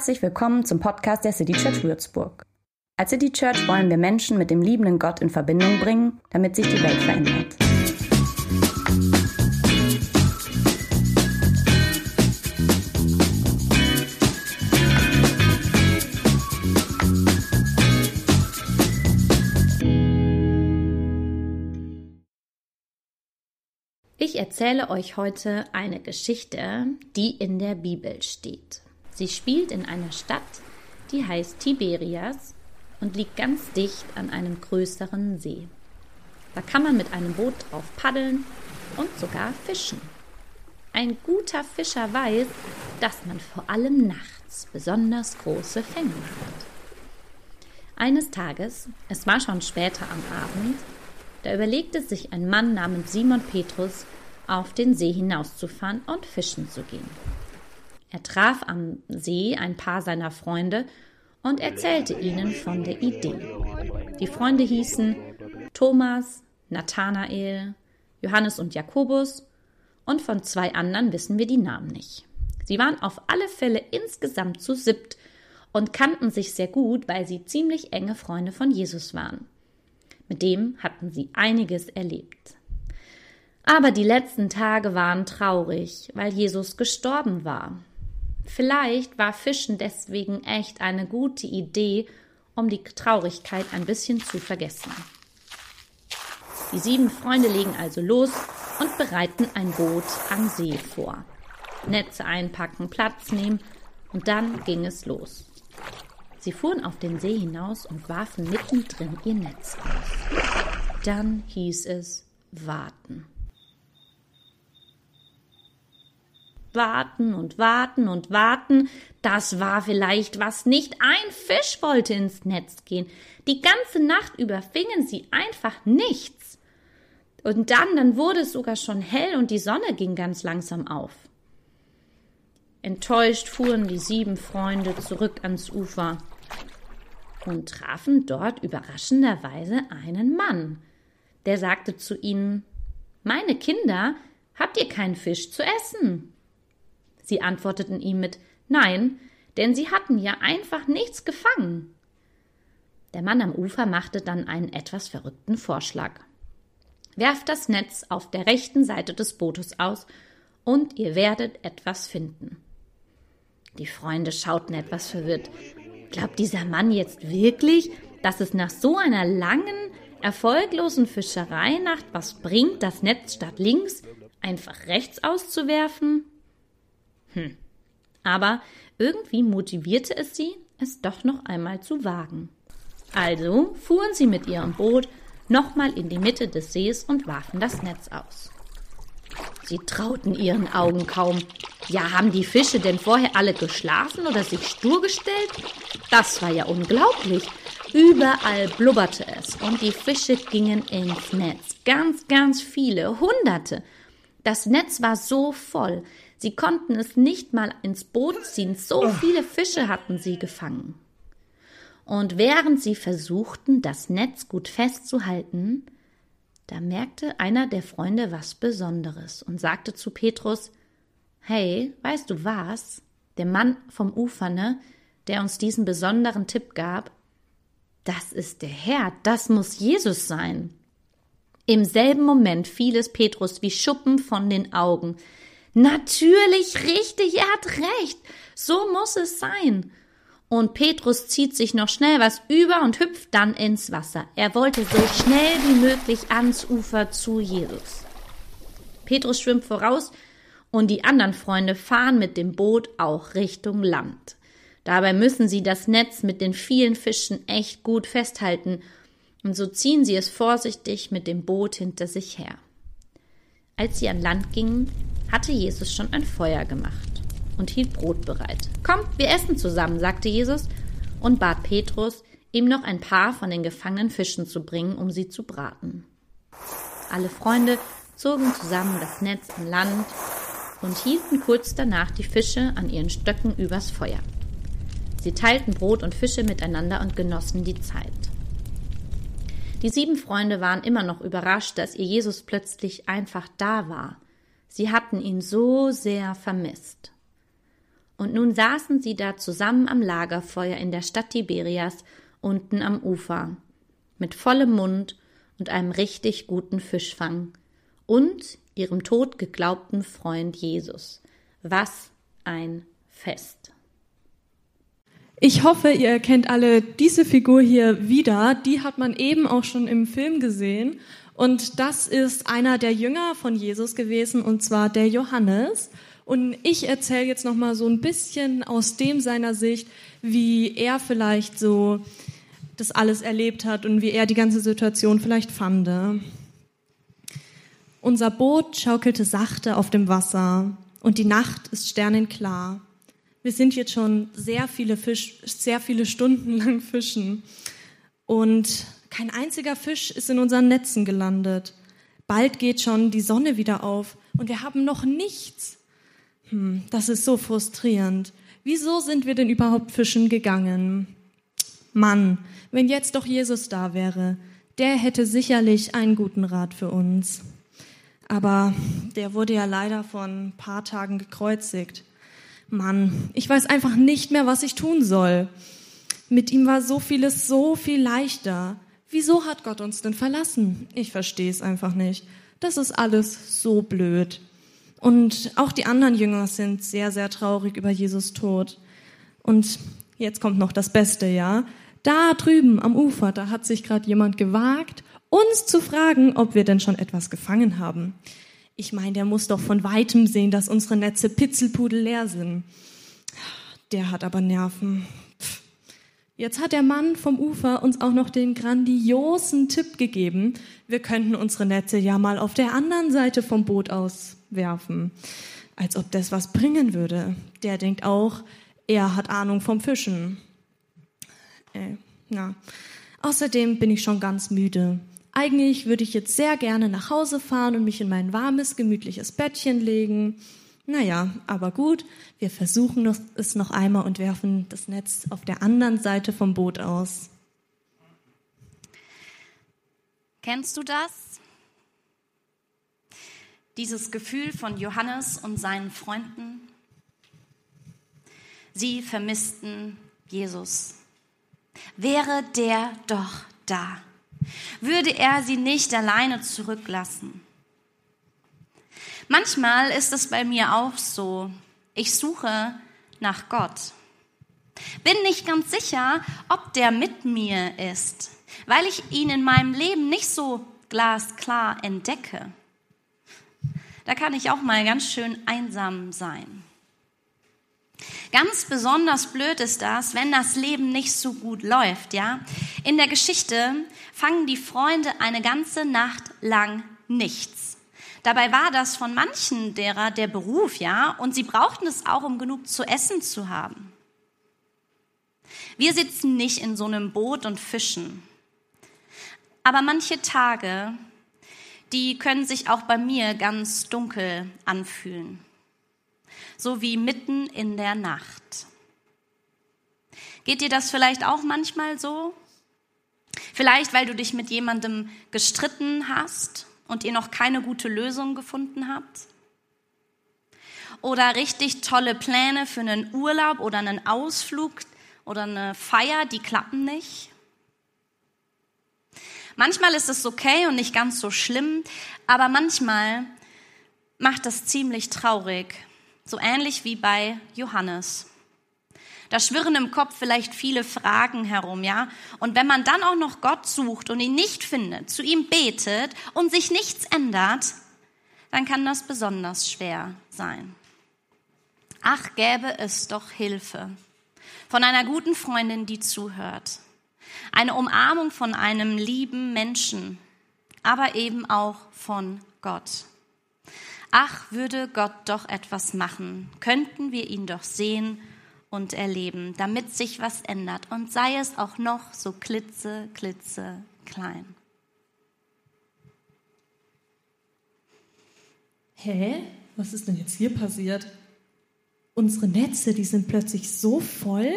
Herzlich willkommen zum Podcast der City Church Würzburg. Als City Church wollen wir Menschen mit dem liebenden Gott in Verbindung bringen, damit sich die Welt verändert. Ich erzähle euch heute eine Geschichte, die in der Bibel steht. Sie spielt in einer Stadt, die heißt Tiberias und liegt ganz dicht an einem größeren See. Da kann man mit einem Boot drauf paddeln und sogar fischen. Ein guter Fischer weiß, dass man vor allem nachts besonders große Fänge hat. Eines Tages, es war schon später am Abend, da überlegte sich ein Mann namens Simon Petrus, auf den See hinauszufahren und fischen zu gehen. Er traf am See ein paar seiner Freunde und erzählte ihnen von der Idee. Die Freunde hießen Thomas, Nathanael, Johannes und Jakobus und von zwei anderen wissen wir die Namen nicht. Sie waren auf alle Fälle insgesamt zu siebt und kannten sich sehr gut, weil sie ziemlich enge Freunde von Jesus waren. Mit dem hatten sie einiges erlebt. Aber die letzten Tage waren traurig, weil Jesus gestorben war. Vielleicht war Fischen deswegen echt eine gute Idee, um die Traurigkeit ein bisschen zu vergessen. Die sieben Freunde legen also los und bereiten ein Boot am See vor. Netze einpacken, Platz nehmen und dann ging es los. Sie fuhren auf den See hinaus und warfen mittendrin ihr Netz aus. Dann hieß es warten. Warten und warten und warten. Das war vielleicht was. Nicht ein Fisch wollte ins Netz gehen. Die ganze Nacht über fingen sie einfach nichts. Und dann, dann wurde es sogar schon hell und die Sonne ging ganz langsam auf. Enttäuscht fuhren die sieben Freunde zurück ans Ufer und trafen dort überraschenderweise einen Mann. Der sagte zu ihnen Meine Kinder, habt ihr keinen Fisch zu essen? Sie antworteten ihm mit Nein, denn sie hatten ja einfach nichts gefangen. Der Mann am Ufer machte dann einen etwas verrückten Vorschlag. Werft das Netz auf der rechten Seite des Bootes aus, und ihr werdet etwas finden. Die Freunde schauten etwas verwirrt. Glaubt dieser Mann jetzt wirklich, dass es nach so einer langen, erfolglosen Fischereinacht was bringt, das Netz statt links einfach rechts auszuwerfen? Hm. Aber irgendwie motivierte es sie, es doch noch einmal zu wagen. Also fuhren sie mit ihrem Boot nochmal in die Mitte des Sees und warfen das Netz aus. Sie trauten ihren Augen kaum. Ja, haben die Fische denn vorher alle geschlafen oder sich stur gestellt? Das war ja unglaublich. Überall blubberte es und die Fische gingen ins Netz. Ganz, ganz viele, Hunderte. Das Netz war so voll, Sie konnten es nicht mal ins Boot ziehen, so viele Fische hatten sie gefangen. Und während sie versuchten, das Netz gut festzuhalten, da merkte einer der Freunde was Besonderes und sagte zu Petrus Hey, weißt du was? Der Mann vom Ufer, ne, der uns diesen besonderen Tipp gab, das ist der Herr, das muss Jesus sein. Im selben Moment fiel es Petrus wie Schuppen von den Augen. Natürlich richtig, er hat recht. So muss es sein. Und Petrus zieht sich noch schnell was über und hüpft dann ins Wasser. Er wollte so schnell wie möglich ans Ufer zu Jesus. Petrus schwimmt voraus und die anderen Freunde fahren mit dem Boot auch Richtung Land. Dabei müssen sie das Netz mit den vielen Fischen echt gut festhalten und so ziehen sie es vorsichtig mit dem Boot hinter sich her. Als sie an Land gingen, hatte Jesus schon ein Feuer gemacht und hielt Brot bereit. Kommt, wir essen zusammen, sagte Jesus und bat Petrus, ihm noch ein paar von den gefangenen Fischen zu bringen, um sie zu braten. Alle Freunde zogen zusammen das Netz an Land und hielten kurz danach die Fische an ihren Stöcken übers Feuer. Sie teilten Brot und Fische miteinander und genossen die Zeit. Die sieben Freunde waren immer noch überrascht, dass ihr Jesus plötzlich einfach da war – Sie hatten ihn so sehr vermisst. Und nun saßen sie da zusammen am Lagerfeuer in der Stadt Tiberias unten am Ufer, mit vollem Mund und einem richtig guten Fischfang und ihrem tot geglaubten Freund Jesus. Was ein Fest. Ich hoffe, ihr erkennt alle diese Figur hier wieder. Die hat man eben auch schon im Film gesehen. Und das ist einer der Jünger von Jesus gewesen, und zwar der Johannes. Und ich erzähle jetzt noch mal so ein bisschen aus dem seiner Sicht, wie er vielleicht so das alles erlebt hat und wie er die ganze Situation vielleicht fand. Unser Boot schaukelte sachte auf dem Wasser und die Nacht ist sternenklar. Wir sind jetzt schon sehr viele Fisch, sehr viele Stunden lang fischen und kein einziger Fisch ist in unseren Netzen gelandet. Bald geht schon die Sonne wieder auf und wir haben noch nichts. Hm, das ist so frustrierend. Wieso sind wir denn überhaupt fischen gegangen? Mann, wenn jetzt doch Jesus da wäre, der hätte sicherlich einen guten Rat für uns. Aber der wurde ja leider vor ein paar Tagen gekreuzigt. Mann, ich weiß einfach nicht mehr, was ich tun soll. Mit ihm war so vieles so viel leichter. Wieso hat Gott uns denn verlassen? Ich verstehe es einfach nicht. Das ist alles so blöd. Und auch die anderen Jünger sind sehr, sehr traurig über Jesus Tod. Und jetzt kommt noch das Beste, ja. Da drüben am Ufer, da hat sich gerade jemand gewagt, uns zu fragen, ob wir denn schon etwas gefangen haben. Ich meine, der muss doch von weitem sehen, dass unsere Netze pitzelpudel leer sind. Der hat aber Nerven. Jetzt hat der Mann vom Ufer uns auch noch den grandiosen Tipp gegeben, wir könnten unsere Netze ja mal auf der anderen Seite vom Boot aus werfen. Als ob das was bringen würde. Der denkt auch, er hat Ahnung vom Fischen. Äh, na. Außerdem bin ich schon ganz müde. Eigentlich würde ich jetzt sehr gerne nach Hause fahren und mich in mein warmes, gemütliches Bettchen legen. Naja, aber gut, wir versuchen es noch einmal und werfen das Netz auf der anderen Seite vom Boot aus. Kennst du das? dieses Gefühl von Johannes und seinen Freunden? Sie vermissten Jesus. Wäre der doch da, würde er sie nicht alleine zurücklassen. Manchmal ist es bei mir auch so, ich suche nach Gott. Bin nicht ganz sicher, ob der mit mir ist, weil ich ihn in meinem Leben nicht so glasklar entdecke da kann ich auch mal ganz schön einsam sein. Ganz besonders blöd ist das, wenn das Leben nicht so gut läuft, ja? In der Geschichte fangen die Freunde eine ganze Nacht lang nichts. Dabei war das von manchen derer der Beruf, ja? Und sie brauchten es auch, um genug zu essen zu haben. Wir sitzen nicht in so einem Boot und fischen. Aber manche Tage die können sich auch bei mir ganz dunkel anfühlen, so wie mitten in der Nacht. Geht dir das vielleicht auch manchmal so? Vielleicht, weil du dich mit jemandem gestritten hast und ihr noch keine gute Lösung gefunden habt? Oder richtig tolle Pläne für einen Urlaub oder einen Ausflug oder eine Feier, die klappen nicht? Manchmal ist es okay und nicht ganz so schlimm, aber manchmal macht das ziemlich traurig, so ähnlich wie bei Johannes. Da schwirren im Kopf vielleicht viele Fragen herum, ja? Und wenn man dann auch noch Gott sucht und ihn nicht findet, zu ihm betet und sich nichts ändert, dann kann das besonders schwer sein. Ach, gäbe es doch Hilfe von einer guten Freundin, die zuhört eine Umarmung von einem lieben Menschen, aber eben auch von Gott. Ach, würde Gott doch etwas machen, könnten wir ihn doch sehen und erleben, damit sich was ändert und sei es auch noch so klitze, klitze klein. Hä? Was ist denn jetzt hier passiert? Unsere Netze, die sind plötzlich so voll,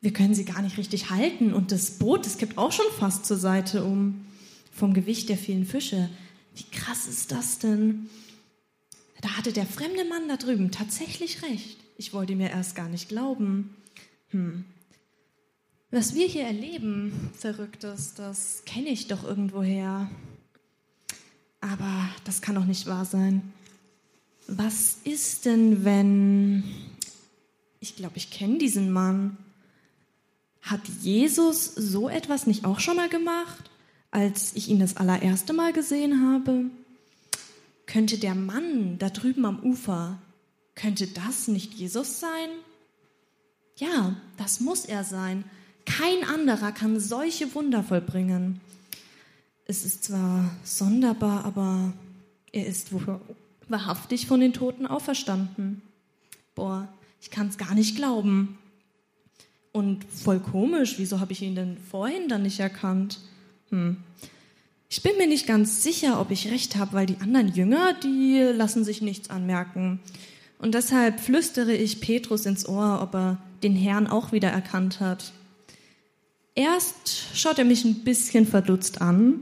wir können sie gar nicht richtig halten und das Boot, das kippt auch schon fast zur Seite um vom Gewicht der vielen Fische. Wie krass ist das denn? Da hatte der fremde Mann da drüben tatsächlich recht. Ich wollte mir erst gar nicht glauben. Hm. Was wir hier erleben, Verrücktes, das kenne ich doch irgendwoher. Aber das kann doch nicht wahr sein. Was ist denn, wenn... Ich glaube, ich kenne diesen Mann. Hat Jesus so etwas nicht auch schon mal gemacht, als ich ihn das allererste Mal gesehen habe? Könnte der Mann da drüben am Ufer, könnte das nicht Jesus sein? Ja, das muss er sein. Kein anderer kann solche Wunder vollbringen. Es ist zwar sonderbar, aber er ist wahrhaftig von den Toten auferstanden. Boah, ich kann es gar nicht glauben. Und voll komisch, wieso habe ich ihn denn vorhin dann nicht erkannt? Hm. Ich bin mir nicht ganz sicher, ob ich recht habe, weil die anderen Jünger, die lassen sich nichts anmerken. Und deshalb flüstere ich Petrus ins Ohr, ob er den Herrn auch wieder erkannt hat. Erst schaut er mich ein bisschen verdutzt an,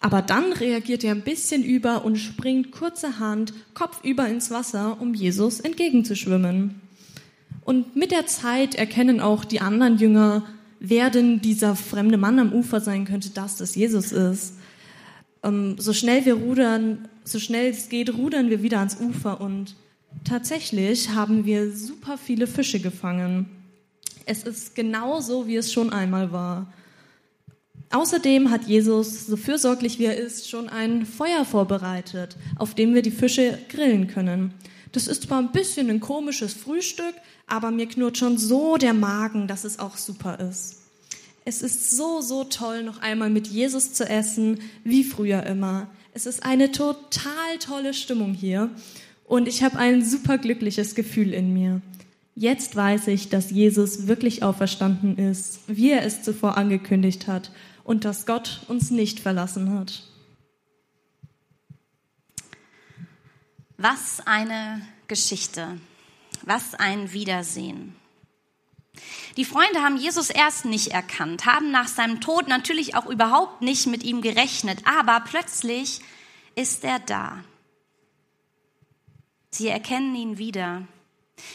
aber dann reagiert er ein bisschen über und springt kurzerhand kopfüber ins Wasser, um Jesus entgegenzuschwimmen. Und mit der Zeit erkennen auch die anderen Jünger, wer denn dieser fremde Mann am Ufer sein könnte, dass das Jesus ist. Ähm, so schnell wir rudern, so schnell es geht, rudern wir wieder ans Ufer und tatsächlich haben wir super viele Fische gefangen. Es ist genauso, wie es schon einmal war. Außerdem hat Jesus, so fürsorglich wie er ist, schon ein Feuer vorbereitet, auf dem wir die Fische grillen können. Das ist zwar ein bisschen ein komisches Frühstück, aber mir knurrt schon so der Magen, dass es auch super ist. Es ist so, so toll, noch einmal mit Jesus zu essen, wie früher immer. Es ist eine total tolle Stimmung hier und ich habe ein super glückliches Gefühl in mir. Jetzt weiß ich, dass Jesus wirklich auferstanden ist, wie er es zuvor angekündigt hat und dass Gott uns nicht verlassen hat. Was eine Geschichte, was ein Wiedersehen. Die Freunde haben Jesus erst nicht erkannt, haben nach seinem Tod natürlich auch überhaupt nicht mit ihm gerechnet, aber plötzlich ist er da. Sie erkennen ihn wieder.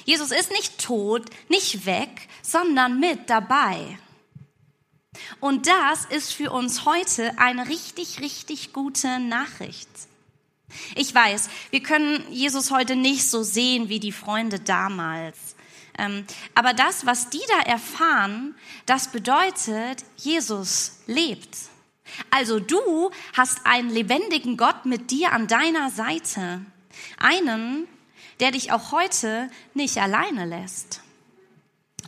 Jesus ist nicht tot, nicht weg, sondern mit dabei. Und das ist für uns heute eine richtig, richtig gute Nachricht. Ich weiß, wir können Jesus heute nicht so sehen wie die Freunde damals. Ähm, aber das, was die da erfahren, das bedeutet, Jesus lebt. Also du hast einen lebendigen Gott mit dir an deiner Seite. Einen, der dich auch heute nicht alleine lässt.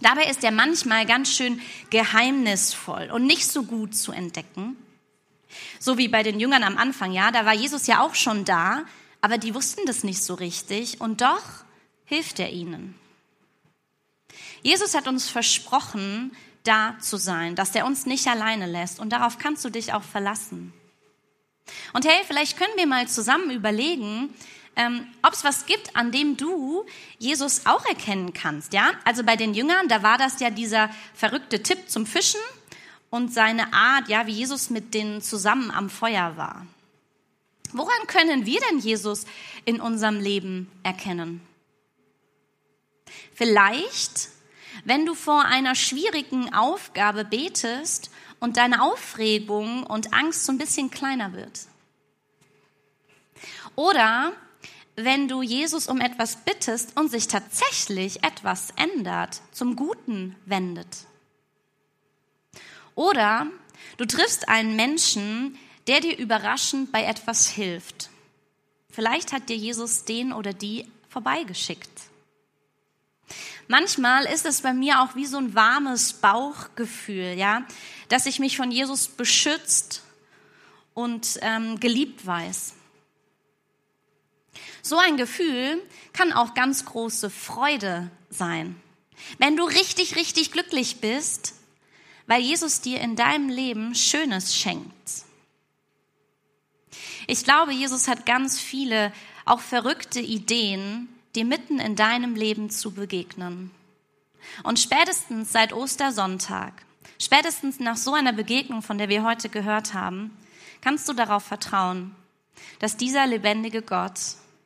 Dabei ist er manchmal ganz schön geheimnisvoll und nicht so gut zu entdecken. So wie bei den Jüngern am Anfang, ja, da war Jesus ja auch schon da, aber die wussten das nicht so richtig und doch hilft er ihnen. Jesus hat uns versprochen, da zu sein, dass er uns nicht alleine lässt und darauf kannst du dich auch verlassen. Und hey, vielleicht können wir mal zusammen überlegen, ähm, ob es was gibt, an dem du Jesus auch erkennen kannst. Ja, also bei den Jüngern, da war das ja dieser verrückte Tipp zum Fischen und seine Art, ja, wie Jesus mit denen zusammen am Feuer war. Woran können wir denn Jesus in unserem Leben erkennen? Vielleicht, wenn du vor einer schwierigen Aufgabe betest und deine Aufregung und Angst so ein bisschen kleiner wird. Oder wenn du Jesus um etwas bittest und sich tatsächlich etwas ändert, zum Guten wendet. Oder du triffst einen Menschen, der dir überraschend bei etwas hilft. Vielleicht hat dir Jesus den oder die vorbeigeschickt. Manchmal ist es bei mir auch wie so ein warmes Bauchgefühl, ja, dass ich mich von Jesus beschützt und ähm, geliebt weiß. So ein Gefühl kann auch ganz große Freude sein. Wenn du richtig, richtig glücklich bist, weil Jesus dir in deinem Leben Schönes schenkt. Ich glaube, Jesus hat ganz viele, auch verrückte Ideen, dir mitten in deinem Leben zu begegnen. Und spätestens seit Ostersonntag, spätestens nach so einer Begegnung, von der wir heute gehört haben, kannst du darauf vertrauen, dass dieser lebendige Gott